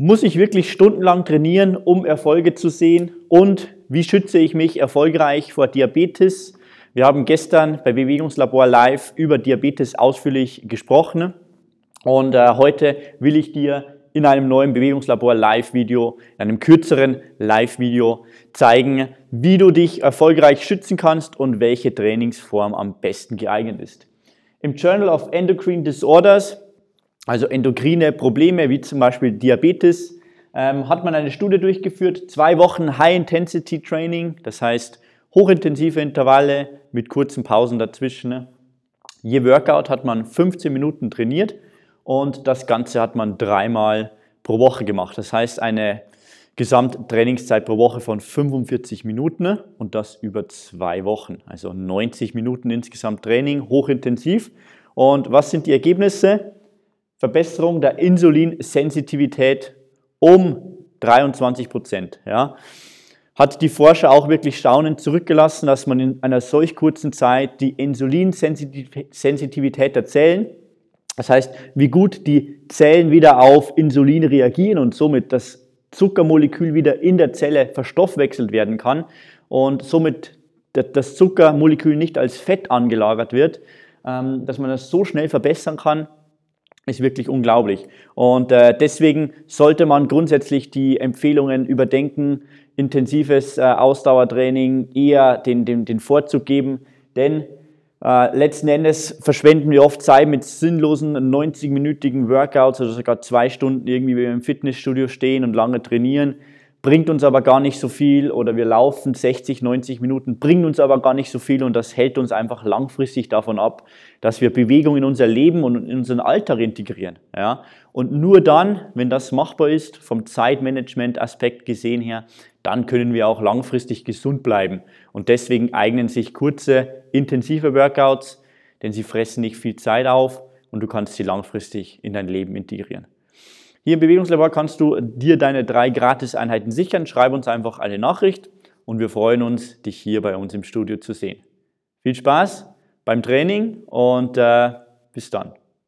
Muss ich wirklich stundenlang trainieren, um Erfolge zu sehen? Und wie schütze ich mich erfolgreich vor Diabetes? Wir haben gestern bei Bewegungslabor Live über Diabetes ausführlich gesprochen und äh, heute will ich dir in einem neuen Bewegungslabor Live-Video, in einem kürzeren Live-Video zeigen, wie du dich erfolgreich schützen kannst und welche Trainingsform am besten geeignet ist. Im Journal of Endocrine Disorders also endokrine Probleme wie zum Beispiel Diabetes, ähm, hat man eine Studie durchgeführt, zwei Wochen High-Intensity-Training, das heißt hochintensive Intervalle mit kurzen Pausen dazwischen. Je Workout hat man 15 Minuten trainiert und das Ganze hat man dreimal pro Woche gemacht. Das heißt eine Gesamttrainingszeit pro Woche von 45 Minuten und das über zwei Wochen. Also 90 Minuten insgesamt Training, hochintensiv. Und was sind die Ergebnisse? Verbesserung der Insulinsensitivität um 23 Prozent. Ja. Hat die Forscher auch wirklich staunend zurückgelassen, dass man in einer solch kurzen Zeit die Insulinsensitivität der Zellen, das heißt, wie gut die Zellen wieder auf Insulin reagieren und somit das Zuckermolekül wieder in der Zelle verstoffwechselt werden kann und somit das Zuckermolekül nicht als Fett angelagert wird, ähm, dass man das so schnell verbessern kann, ist wirklich unglaublich. Und äh, deswegen sollte man grundsätzlich die Empfehlungen überdenken, intensives äh, Ausdauertraining eher den, den, den Vorzug geben, denn äh, letzten Endes verschwenden wir oft Zeit mit sinnlosen 90-minütigen Workouts oder sogar zwei Stunden irgendwie, im Fitnessstudio stehen und lange trainieren bringt uns aber gar nicht so viel oder wir laufen 60, 90 Minuten, bringt uns aber gar nicht so viel und das hält uns einfach langfristig davon ab, dass wir Bewegung in unser Leben und in unseren Alltag integrieren. Ja? Und nur dann, wenn das machbar ist, vom Zeitmanagement-Aspekt gesehen her, dann können wir auch langfristig gesund bleiben. Und deswegen eignen sich kurze, intensive Workouts, denn sie fressen nicht viel Zeit auf und du kannst sie langfristig in dein Leben integrieren. Hier im Bewegungslabor kannst du dir deine drei Gratis-Einheiten sichern. Schreib uns einfach eine Nachricht und wir freuen uns, dich hier bei uns im Studio zu sehen. Viel Spaß beim Training und äh, bis dann.